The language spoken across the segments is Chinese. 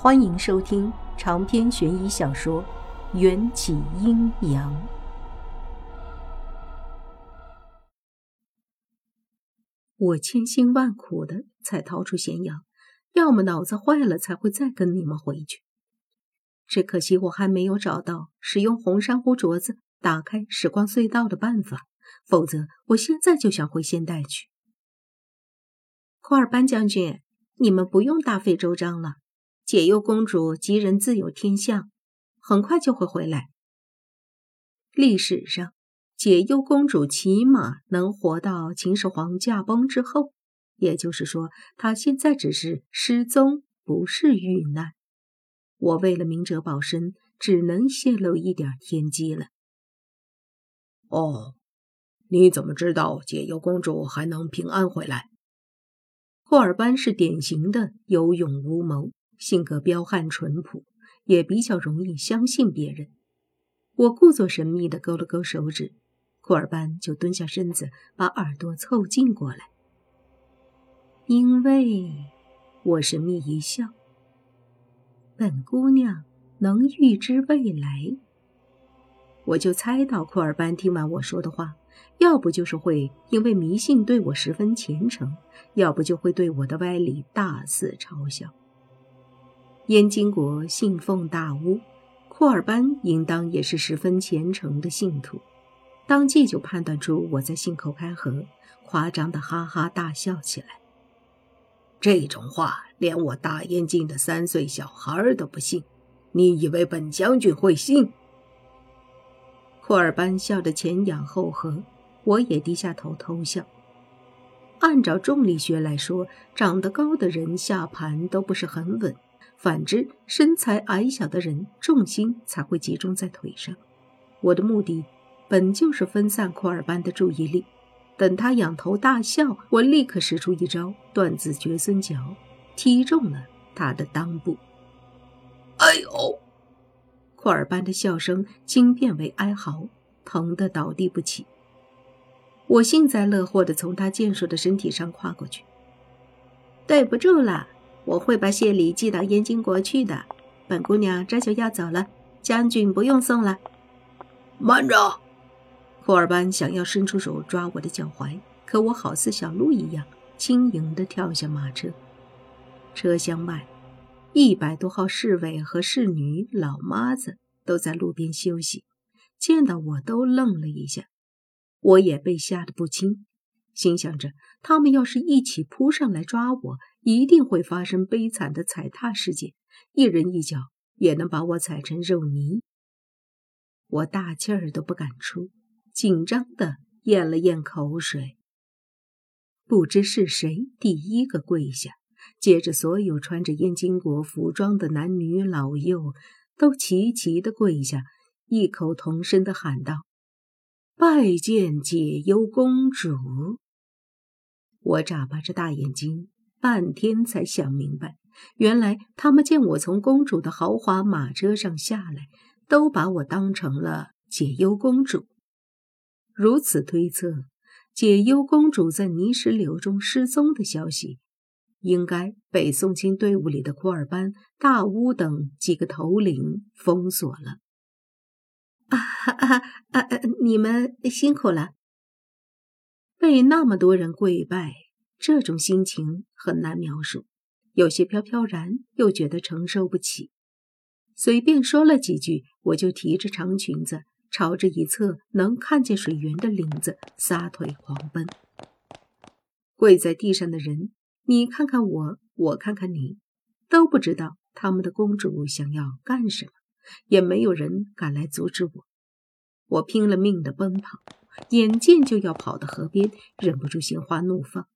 欢迎收听长篇悬疑小说《缘起阴阳》。我千辛万苦的才逃出咸阳，要么脑子坏了才会再跟你们回去。只可惜我还没有找到使用红珊瑚镯子打开时光隧道的办法，否则我现在就想回现代去。库尔班将军，你们不用大费周章了。解忧公主吉人自有天相，很快就会回来。历史上，解忧公主起码能活到秦始皇驾崩之后，也就是说，她现在只是失踪，不是遇难。我为了明哲保身，只能泄露一点天机了。哦，你怎么知道解忧公主还能平安回来？霍尔班是典型的有勇无谋。性格彪悍淳朴，也比较容易相信别人。我故作神秘地勾了勾手指，库尔班就蹲下身子，把耳朵凑近过来。因为我神秘一笑，本姑娘能预知未来，我就猜到库尔班听完我说的话，要不就是会因为迷信对我十分虔诚，要不就会对我的歪理大肆嘲笑。燕京国信奉大巫，库尔班应当也是十分虔诚的信徒，当即就判断出我在信口开河，夸张的哈哈大笑起来。这种话连我大燕京的三岁小孩都不信，你以为本将军会信？库尔班笑得前仰后合，我也低下头偷笑。按照重力学来说，长得高的人下盘都不是很稳。反之，身材矮小的人重心才会集中在腿上。我的目的本就是分散库尔班的注意力。等他仰头大笑，我立刻使出一招断子绝孙脚，踢中了他的裆部。哎呦！库尔班的笑声惊变为哀嚎，疼得倒地不起。我幸灾乐祸地从他健硕的身体上跨过去。对不住了。我会把谢礼寄到燕京国去的，本姑娘这就要走了，将军不用送了。慢着！库尔班想要伸出手抓我的脚踝，可我好似小鹿一样轻盈地跳下马车。车厢外，一百多号侍卫和侍女、老妈子都在路边休息，见到我都愣了一下，我也被吓得不轻。心想着，他们要是一起扑上来抓我，一定会发生悲惨的踩踏事件，一人一脚也能把我踩成肉泥。我大气儿都不敢出，紧张的咽了咽口水。不知是谁第一个跪下，接着所有穿着燕京国服装的男女老幼都齐齐的跪下，异口同声的喊道：“拜见解忧公主。”我眨巴着大眼睛，半天才想明白，原来他们见我从公主的豪华马车上下来，都把我当成了解忧公主。如此推测，解忧公主在泥石流中失踪的消息，应该被宋清队伍里的库尔班、大乌等几个头领封锁了。啊啊啊！你们辛苦了。被那么多人跪拜，这种心情很难描述，有些飘飘然，又觉得承受不起。随便说了几句，我就提着长裙子，朝着一侧能看见水源的林子撒腿狂奔。跪在地上的人，你看看我，我看看你，都不知道他们的公主想要干什么，也没有人敢来阻止我。我拼了命的奔跑。眼见就要跑到河边，忍不住心花怒放。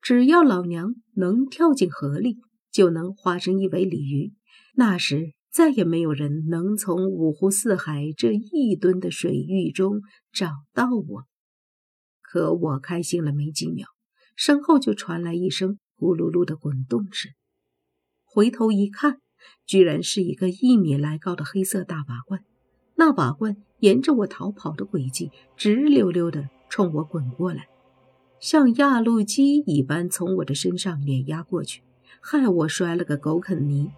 只要老娘能跳进河里，就能化成一尾鲤鱼。那时再也没有人能从五湖四海这一吨的水域中找到我。可我开心了没几秒，身后就传来一声咕噜噜的滚动声。回头一看，居然是一个一米来高的黑色大瓦罐。那瓦罐沿着我逃跑的轨迹，直溜溜地冲我滚过来，像压路机一般从我的身上碾压过去，害我摔了个狗啃泥。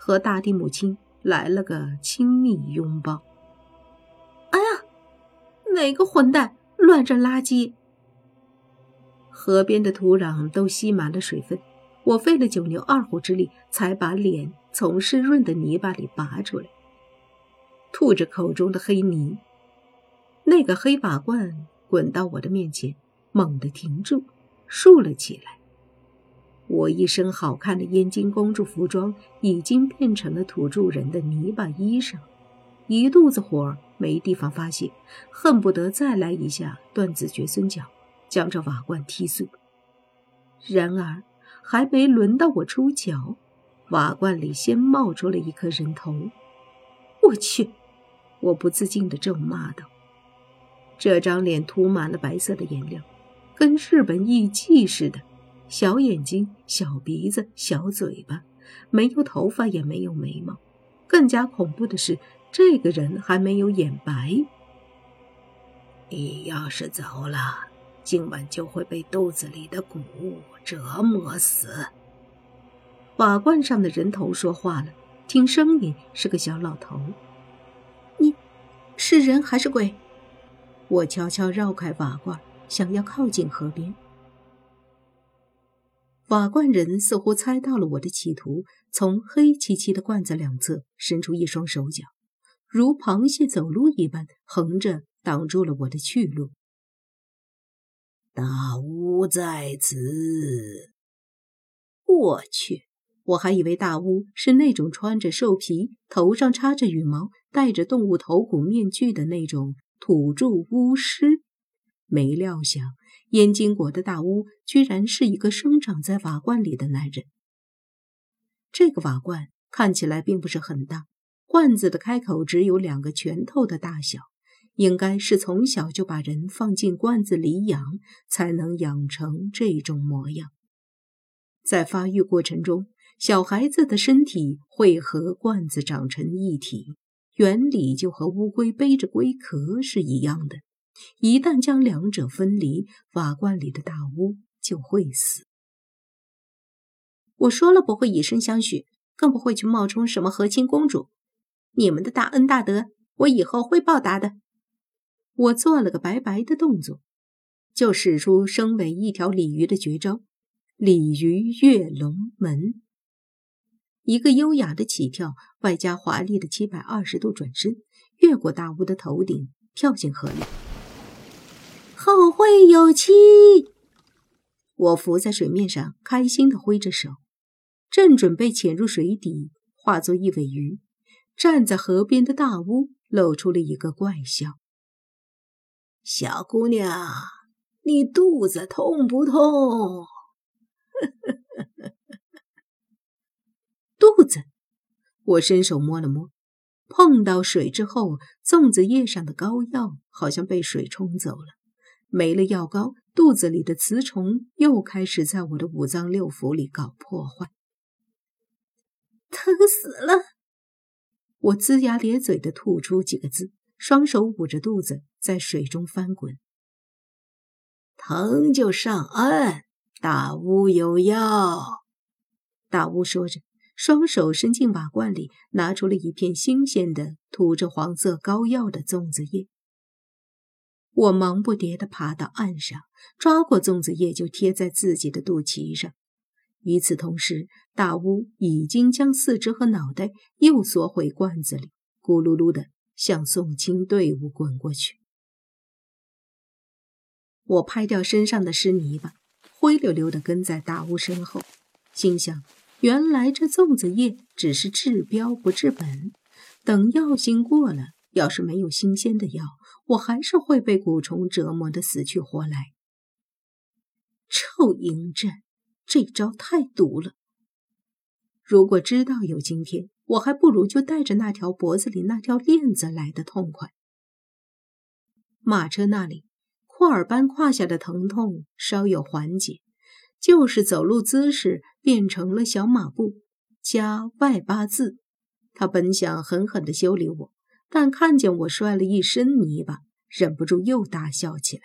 和大地母亲来了个亲密拥抱。哎呀，哪个混蛋乱扔垃圾？河边的土壤都吸满了水分，我费了九牛二虎之力才把脸从湿润的泥巴里拔出来，吐着口中的黑泥。那个黑瓦罐滚到我的面前，猛地停住，竖了起来。我一身好看的燕京公主服装已经变成了土著人的泥巴衣裳，一肚子火没地方发泄，恨不得再来一下断子绝孙脚，将这瓦罐踢碎。然而还没轮到我出脚，瓦罐里先冒出了一颗人头。我去！我不自禁地咒骂道：“这张脸涂满了白色的颜料，跟日本艺妓似的。”小眼睛、小鼻子、小嘴巴，没有头发，也没有眉毛。更加恐怖的是，这个人还没有眼白。你要是走了，今晚就会被肚子里的谷物折磨死。瓦罐上的人头说话了，听声音是个小老头。你，是人还是鬼？我悄悄绕开瓦罐，想要靠近河边。瓦罐人似乎猜到了我的企图，从黑漆漆的罐子两侧伸出一双手脚，如螃蟹走路一般，横着挡住了我的去路。大巫在此！我去，我还以为大巫是那种穿着兽皮、头上插着羽毛、戴着动物头骨面具的那种土著巫师，没料想。燕京国的大巫居然是一个生长在瓦罐里的男人。这个瓦罐看起来并不是很大，罐子的开口只有两个拳头的大小，应该是从小就把人放进罐子里养，才能养成这种模样。在发育过程中，小孩子的身体会和罐子长成一体，原理就和乌龟背着龟壳是一样的。一旦将两者分离，瓦罐里的大巫就会死。我说了不会以身相许，更不会去冒充什么和亲公主。你们的大恩大德，我以后会报答的。我做了个拜拜的动作，就使出身为一条鲤鱼的绝招——鲤鱼跃龙门。一个优雅的起跳，外加华丽的七百二十度转身，越过大巫的头顶，跳进河里。后会有期。我浮在水面上，开心的挥着手，正准备潜入水底，化作一尾鱼。站在河边的大屋露出了一个怪笑：“小姑娘，你肚子痛不痛？” 肚子。我伸手摸了摸，碰到水之后，粽子叶上的膏药好像被水冲走了。没了药膏，肚子里的雌虫又开始在我的五脏六腑里搞破坏，疼死了！我龇牙咧嘴的吐出几个字，双手捂着肚子在水中翻滚。疼就上岸，大巫有药。大巫说着，双手伸进瓦罐里，拿出了一片新鲜的、涂着黄色膏药的粽子叶。我忙不迭地爬到岸上，抓过粽子叶就贴在自己的肚脐上。与此同时，大乌已经将四肢和脑袋又缩回罐子里，咕噜噜地向送亲队伍滚过去。我拍掉身上的湿泥巴，灰溜溜地跟在大乌身后，心想：原来这粽子叶只是治标不治本，等药性过了，要是没有新鲜的药。我还是会被蛊虫折磨的死去活来。臭嬴政，这招太毒了。如果知道有今天，我还不如就带着那条脖子里那条链子来的痛快。马车那里，库尔班胯下的疼痛稍有缓解，就是走路姿势变成了小马步加外八字。他本想狠狠地修理我。但看见我摔了一身泥巴，忍不住又大笑起来，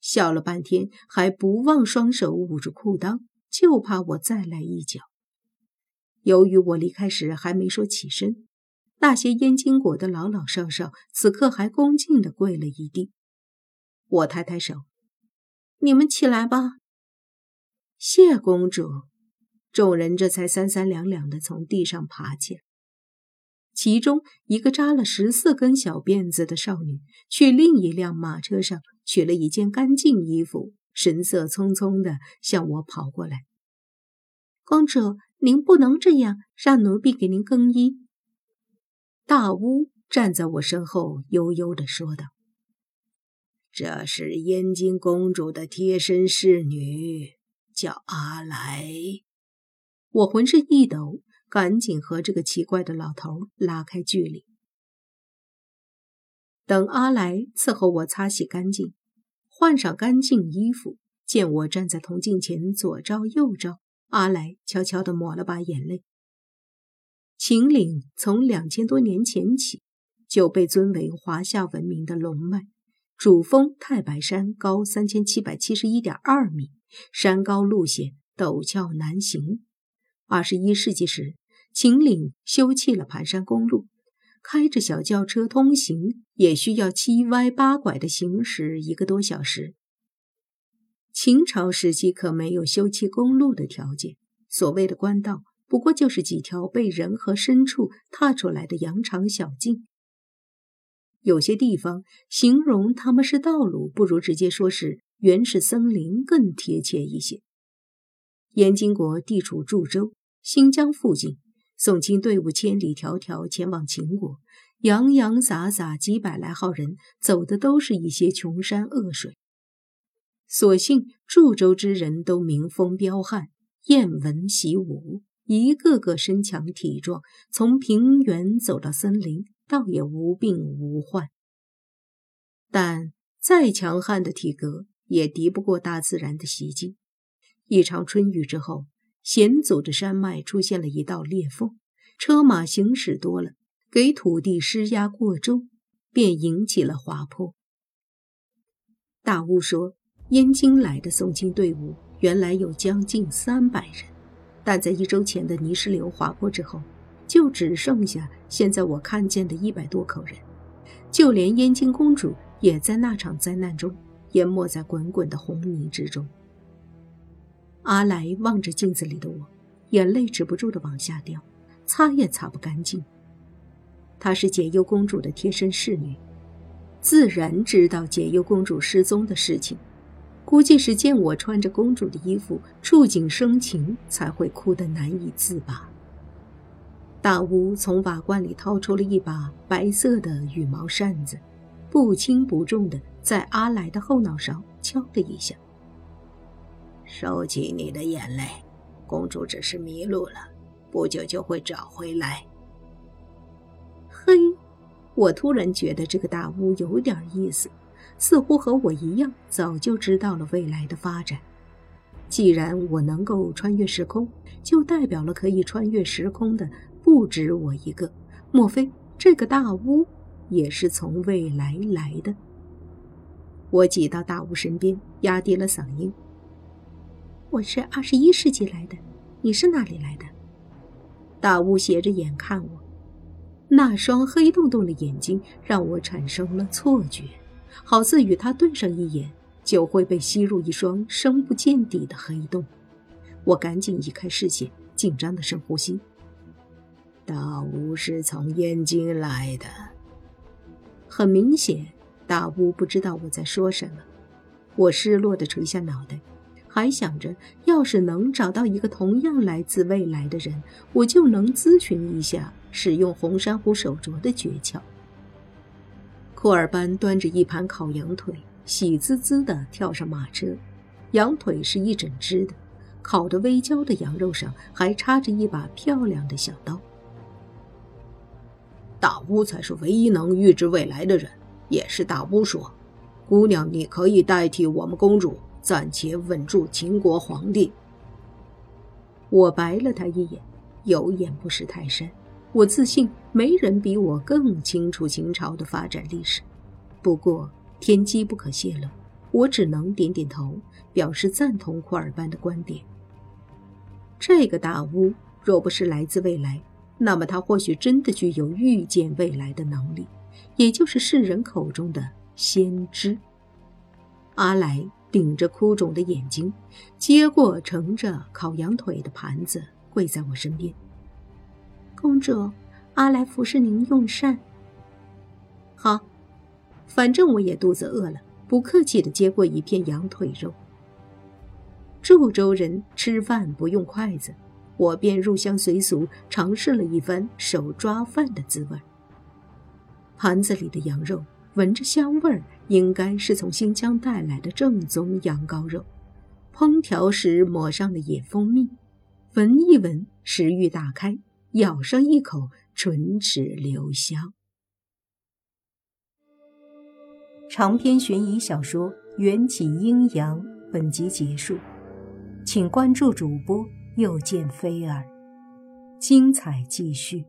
笑了半天，还不忘双手捂住裤裆，就怕我再来一脚。由于我离开时还没说起身，那些燕京国的老老少少此刻还恭敬地跪了一地。我抬抬手：“你们起来吧。”谢公主。众人这才三三两两地从地上爬起来。其中一个扎了十四根小辫子的少女，去另一辆马车上取了一件干净衣服，神色匆匆地向我跑过来。公主，您不能这样，让奴婢给您更衣。大巫站在我身后，悠悠地说道：“这是燕京公主的贴身侍女，叫阿来。”我浑身一抖。赶紧和这个奇怪的老头拉开距离。等阿来伺候我擦洗干净，换上干净衣服，见我站在铜镜前左照右照，阿来悄悄地抹了把眼泪。秦岭从两千多年前起就被尊为华夏文明的龙脉，主峰太白山高三千七百七十一点二米，山高路险，陡峭难行。二十一世纪时。秦岭修砌了盘山公路，开着小轿车通行也需要七歪八拐的行驶一个多小时。秦朝时期可没有修砌公路的条件，所谓的官道不过就是几条被人和牲畜踏出来的羊肠小径。有些地方形容他们是道路，不如直接说是原始森林更贴切一些。燕京国地处驻州、新疆附近。宋清队伍千里迢迢前往秦国，洋洋洒洒几百来号人，走的都是一些穷山恶水。所幸驻州之人都民风彪悍，艳文习武，一个个身强体壮，从平原走到森林，倒也无病无患。但再强悍的体格，也敌不过大自然的袭击。一场春雨之后。险阻的山脉出现了一道裂缝，车马行驶多了，给土地施压过重，便引起了滑坡。大巫说，燕京来的宋清队伍原来有将近三百人，但在一周前的泥石流滑坡之后，就只剩下现在我看见的一百多口人，就连燕京公主也在那场灾难中淹没在滚滚的红泥之中。阿来望着镜子里的我，眼泪止不住的往下掉，擦也擦不干净。她是解忧公主的贴身侍女，自然知道解忧公主失踪的事情。估计是见我穿着公主的衣服，触景生情，才会哭得难以自拔。大巫从瓦罐里掏出了一把白色的羽毛扇子，不轻不重的在阿来的后脑勺敲了一下。收起你的眼泪，公主只是迷路了，不久就会找回来。嘿，我突然觉得这个大巫有点意思，似乎和我一样，早就知道了未来的发展。既然我能够穿越时空，就代表了可以穿越时空的不止我一个。莫非这个大巫也是从未来来的？我挤到大巫身边，压低了嗓音。我是二十一世纪来的，你是哪里来的？大巫斜着眼看我，那双黑洞洞的眼睛让我产生了错觉，好似与他对上一眼就会被吸入一双深不见底的黑洞。我赶紧移开视线，紧张的深呼吸。大巫是从燕京来的，很明显，大巫不知道我在说什么。我失落的垂下脑袋。还想着，要是能找到一个同样来自未来的人，我就能咨询一下使用红珊瑚手镯的诀窍。库尔班端着一盘烤羊腿，喜滋滋地跳上马车。羊腿是一整只的，烤得微焦的羊肉上还插着一把漂亮的小刀。大巫才是唯一能预知未来的人，也是大巫说：“姑娘，你可以代替我们公主。”暂且稳住秦国皇帝。我白了他一眼，有眼不识泰山。我自信没人比我更清楚秦朝的发展历史。不过天机不可泄露，我只能点点头，表示赞同库尔班的观点。这个大巫若不是来自未来，那么他或许真的具有预见未来的能力，也就是世人口中的先知。阿来顶着哭肿的眼睛，接过盛着烤羊腿的盘子，跪在我身边。公主，阿来服侍您用膳。好，反正我也肚子饿了，不客气的接过一片羊腿肉。祝州人吃饭不用筷子，我便入乡随俗，尝试了一番手抓饭的滋味。盘子里的羊肉。闻着香味儿，应该是从新疆带来的正宗羊羔肉，烹调时抹上了野蜂蜜，闻一闻，食欲大开，咬上一口，唇齿留香。长篇悬疑小说《缘起阴阳》本集结束，请关注主播，又见菲儿，精彩继续。